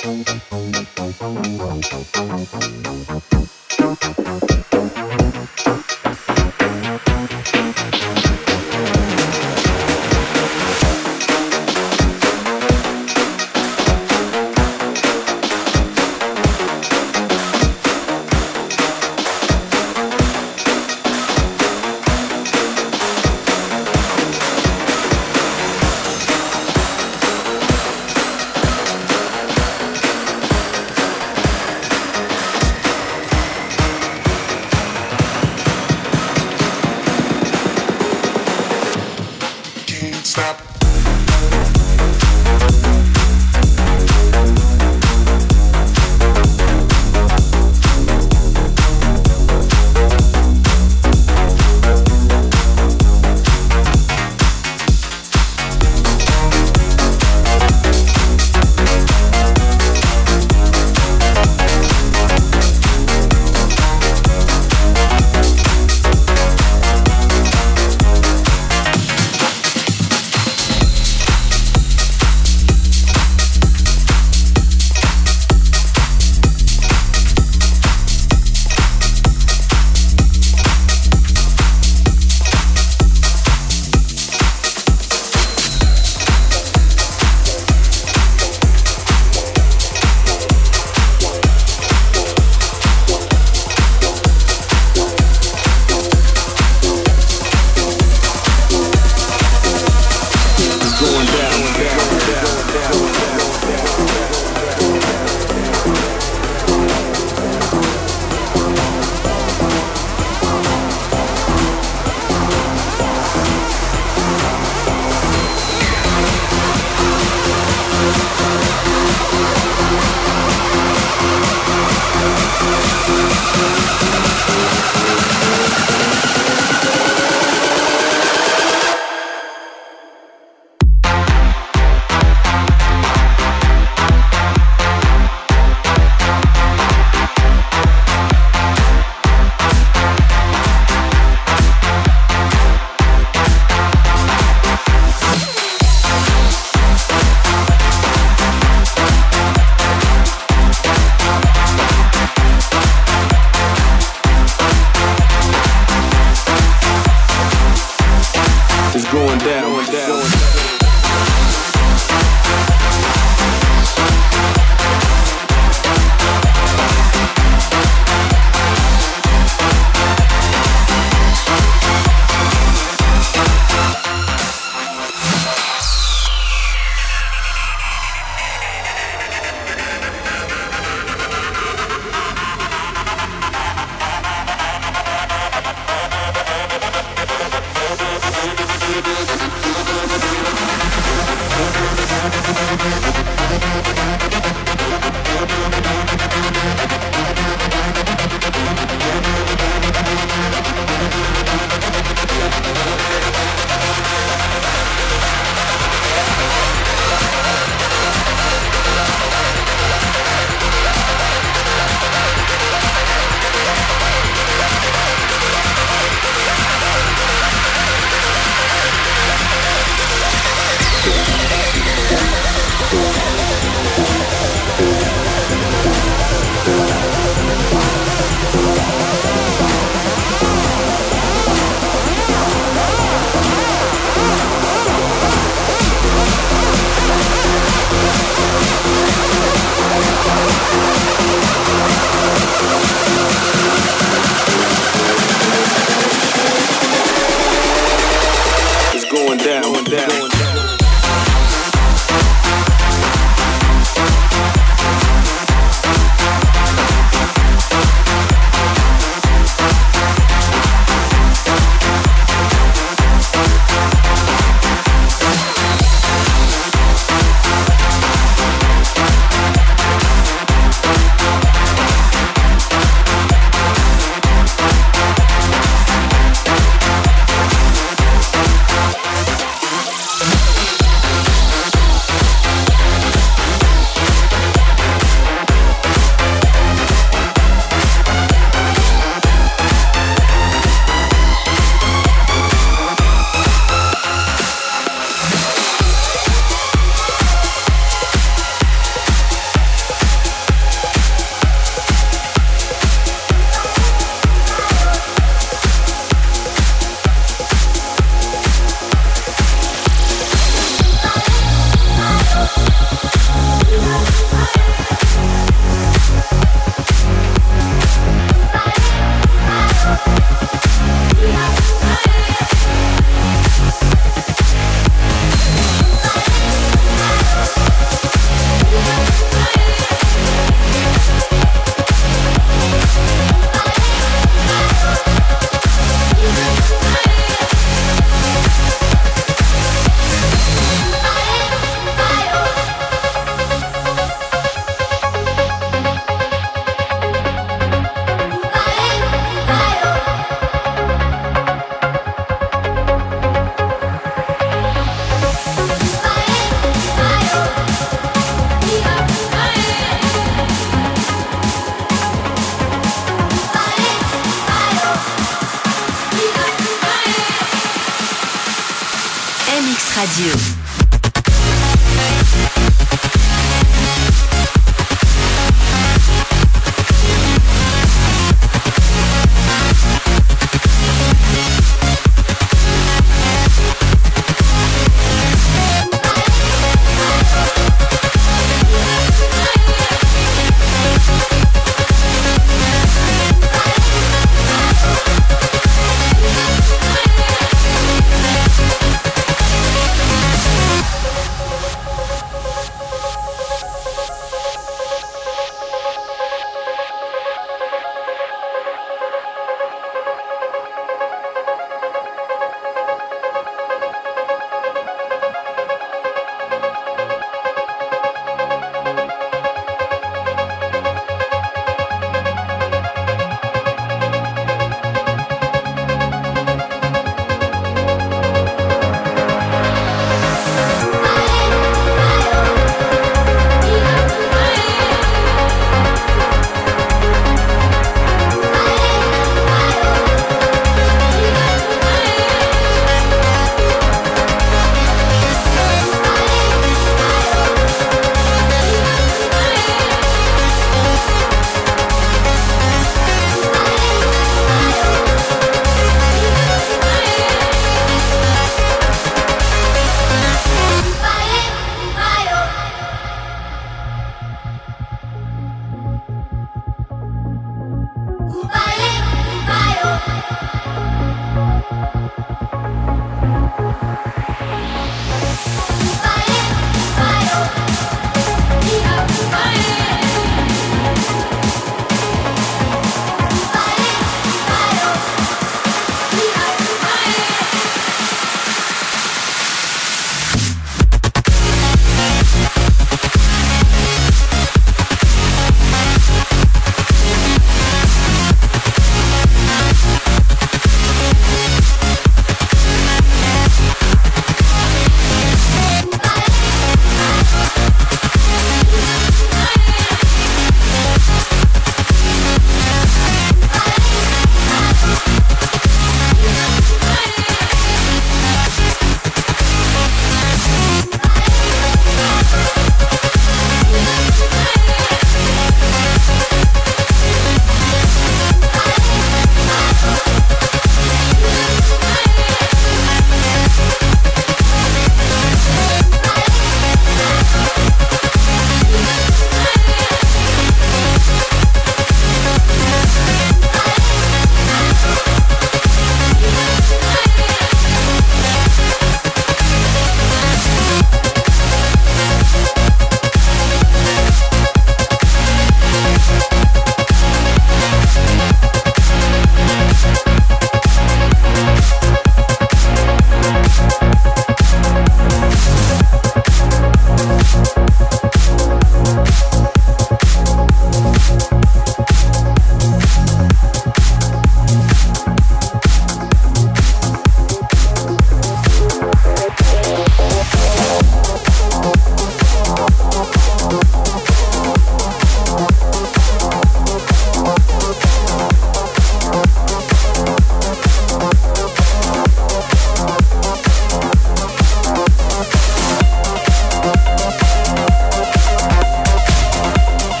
Thank you.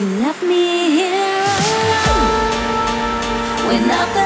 You left me here alone. Without the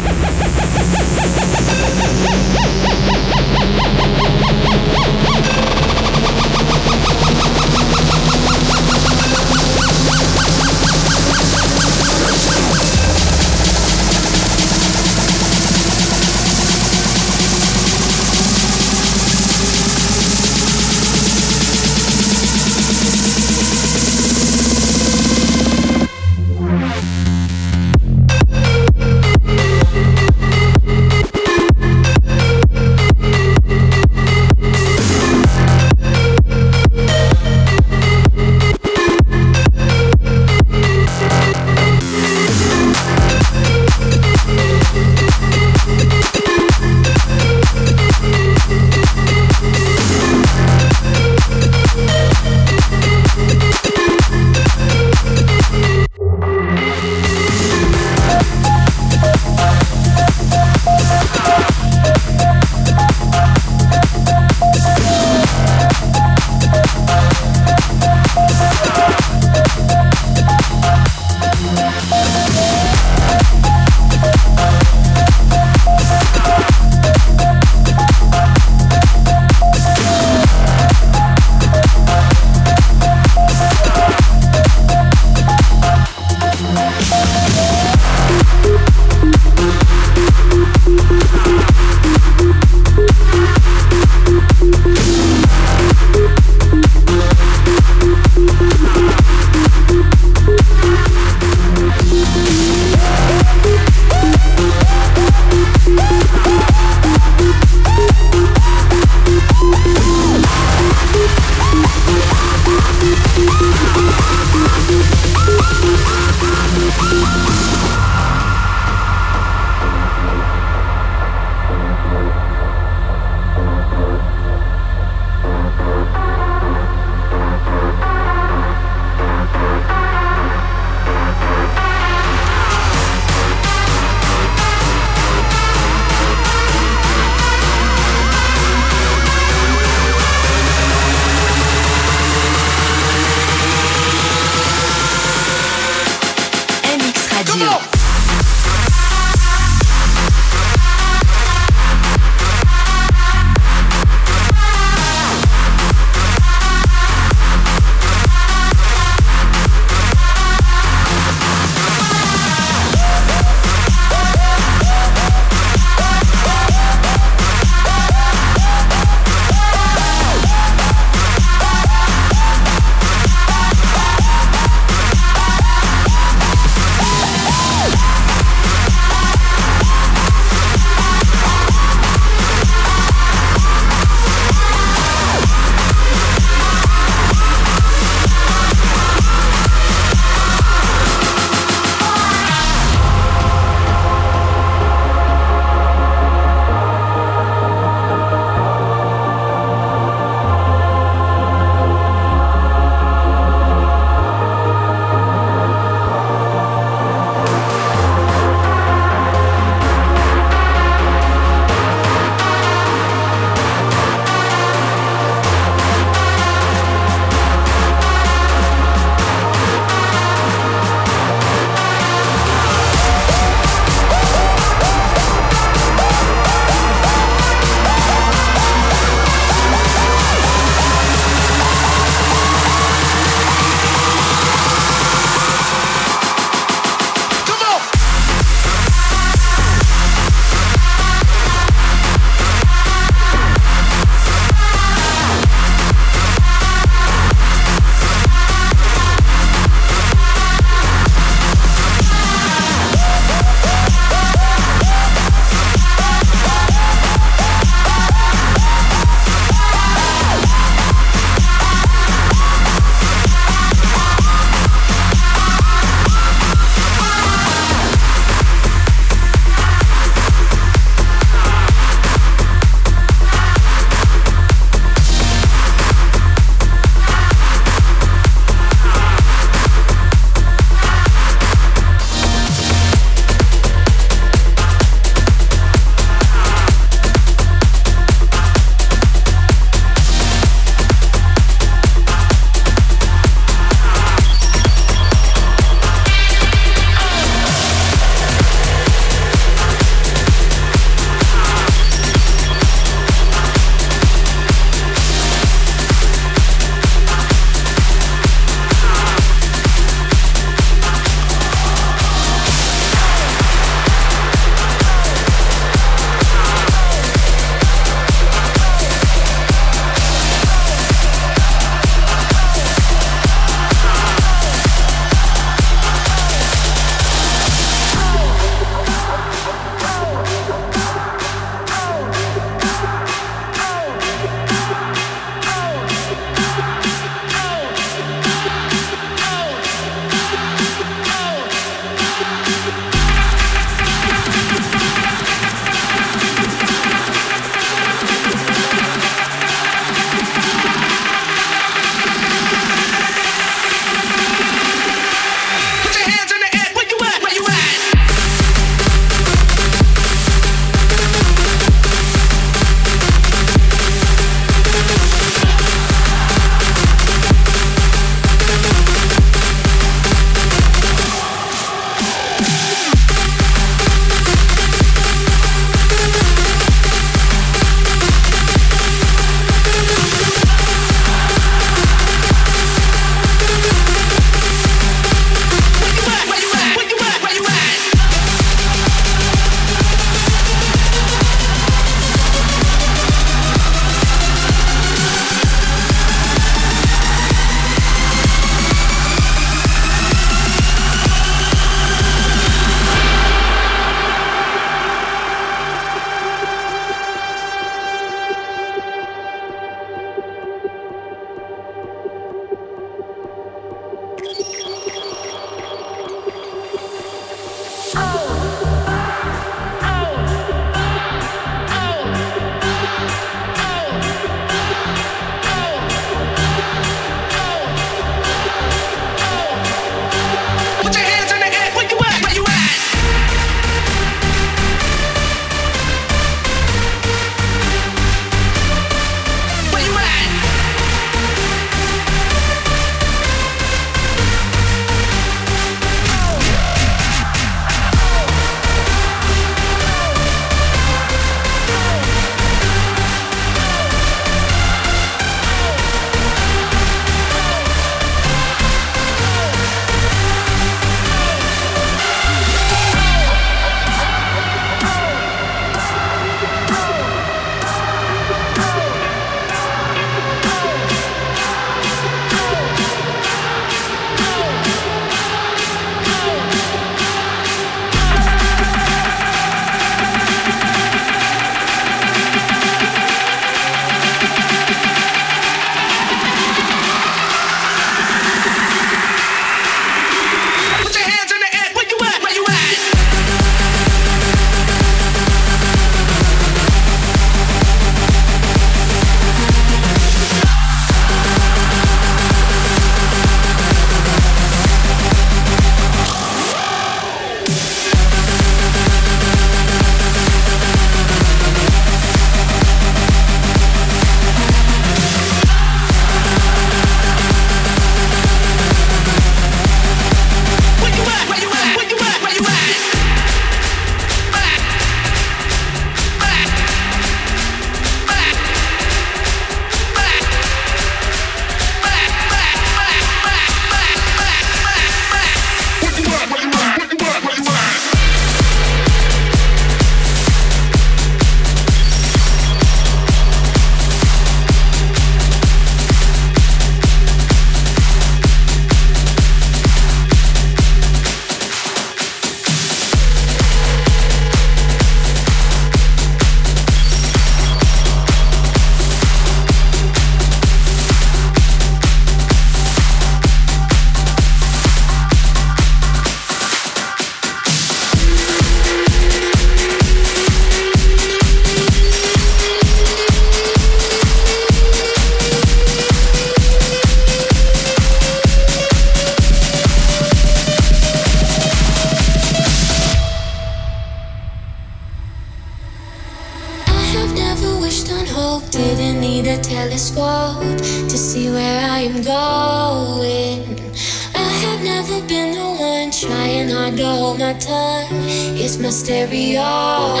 stereo.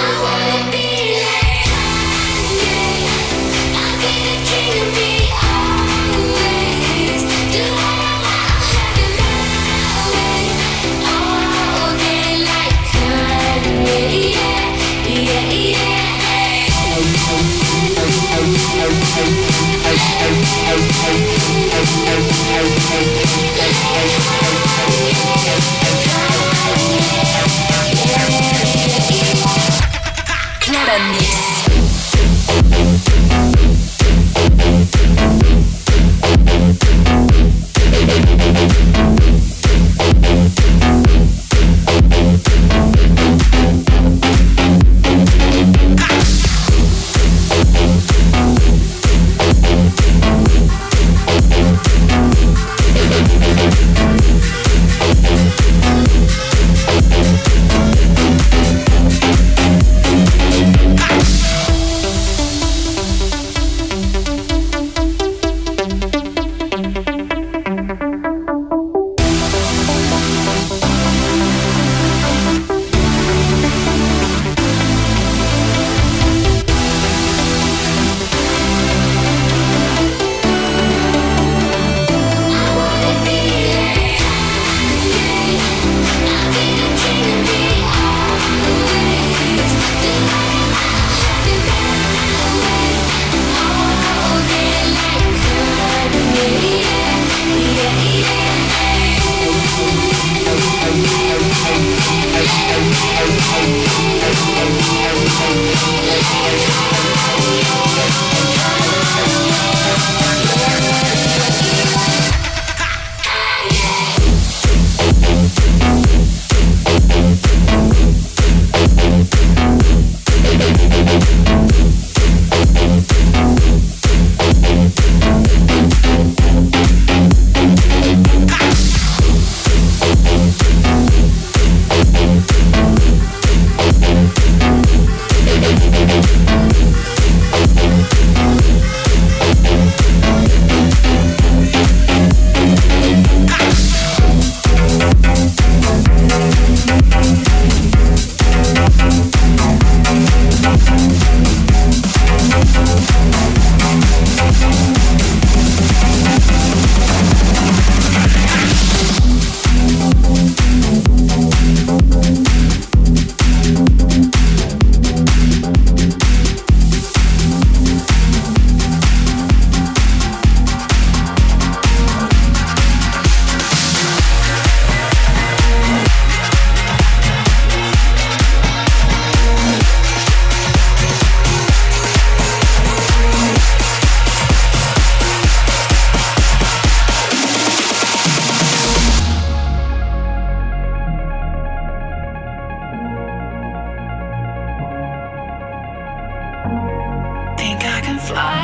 fly.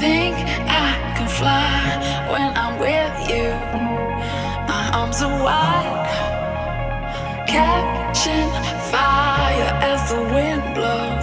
Think I can fly when I'm with you. My arms are wide, catching fire as the wind blows.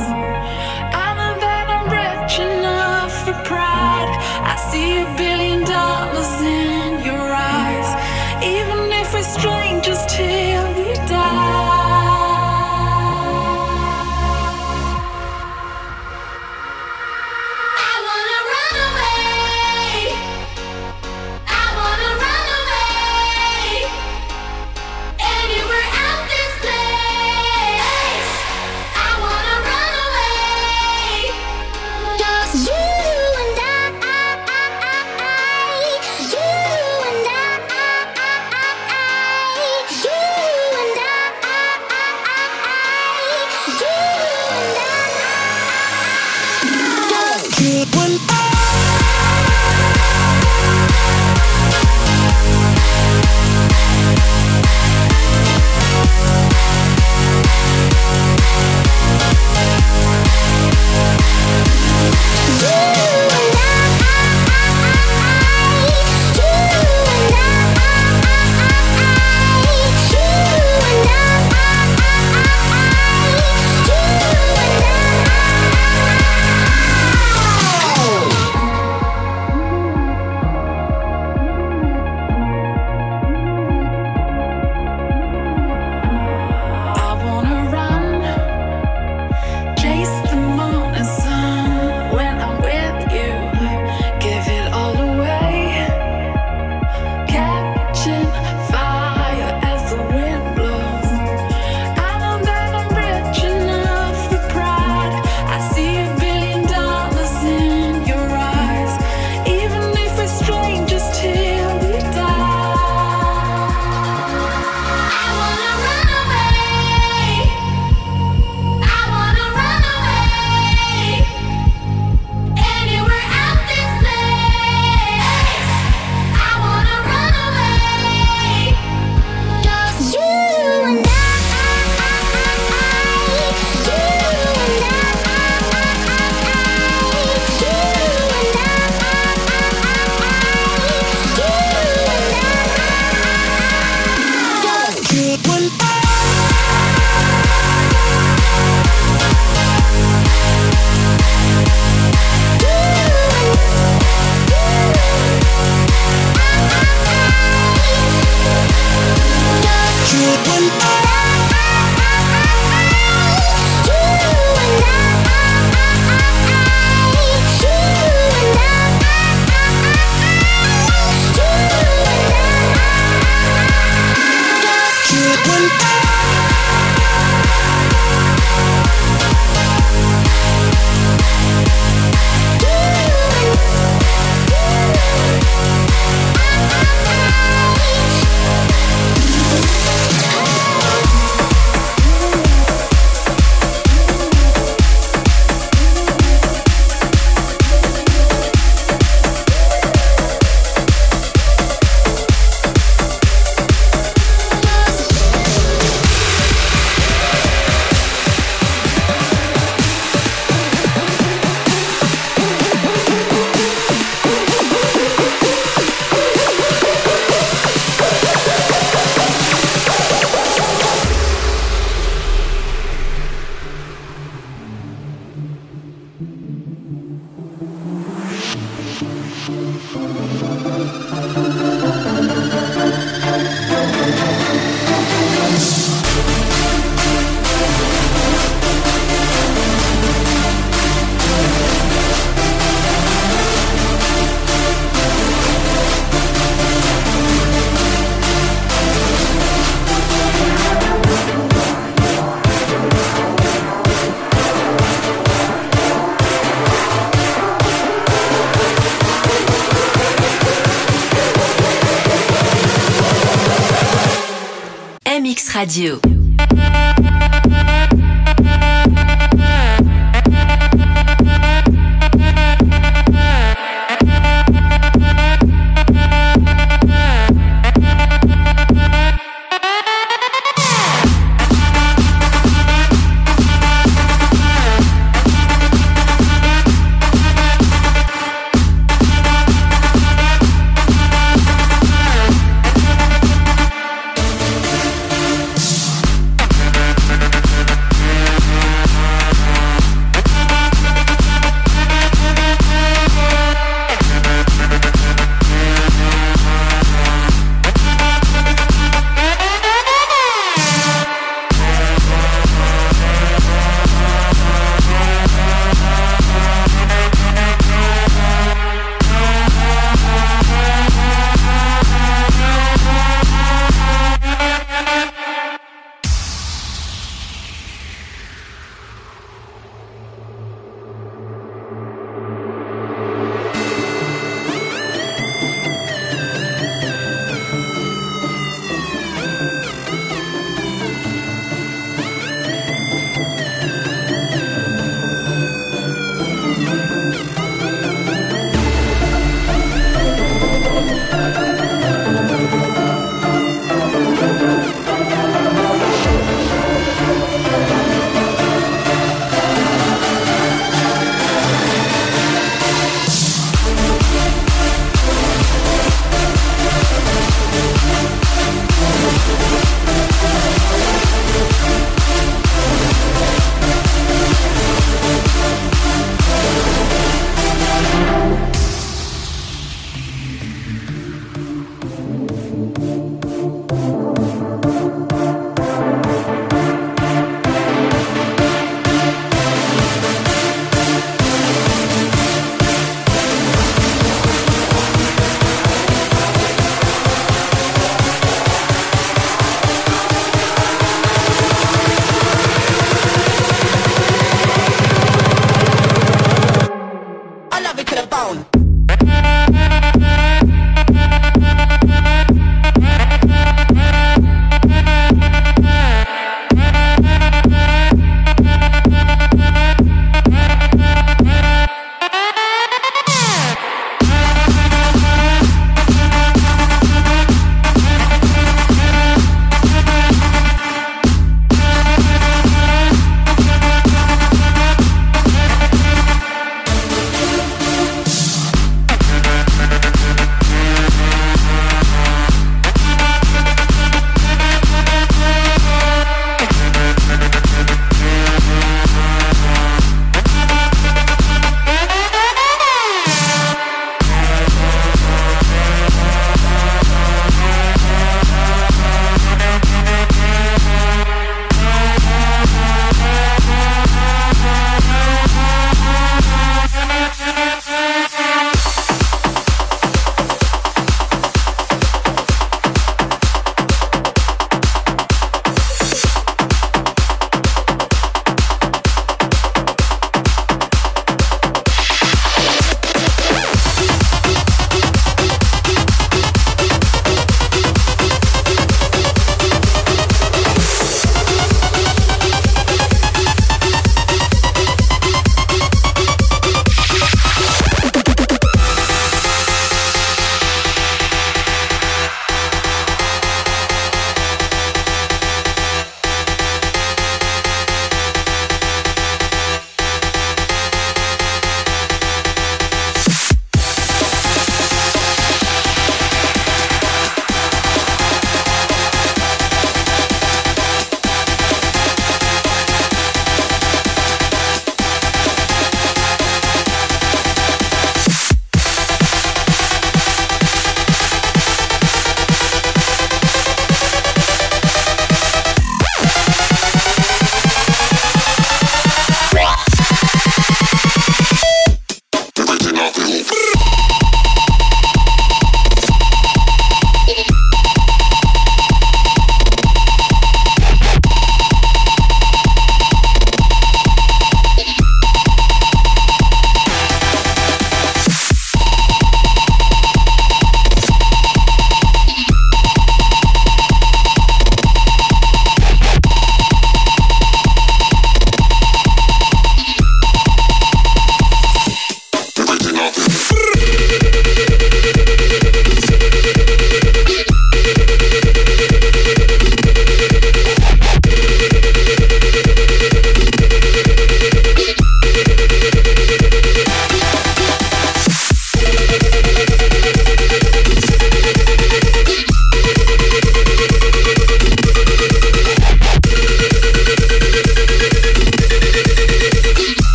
Radio.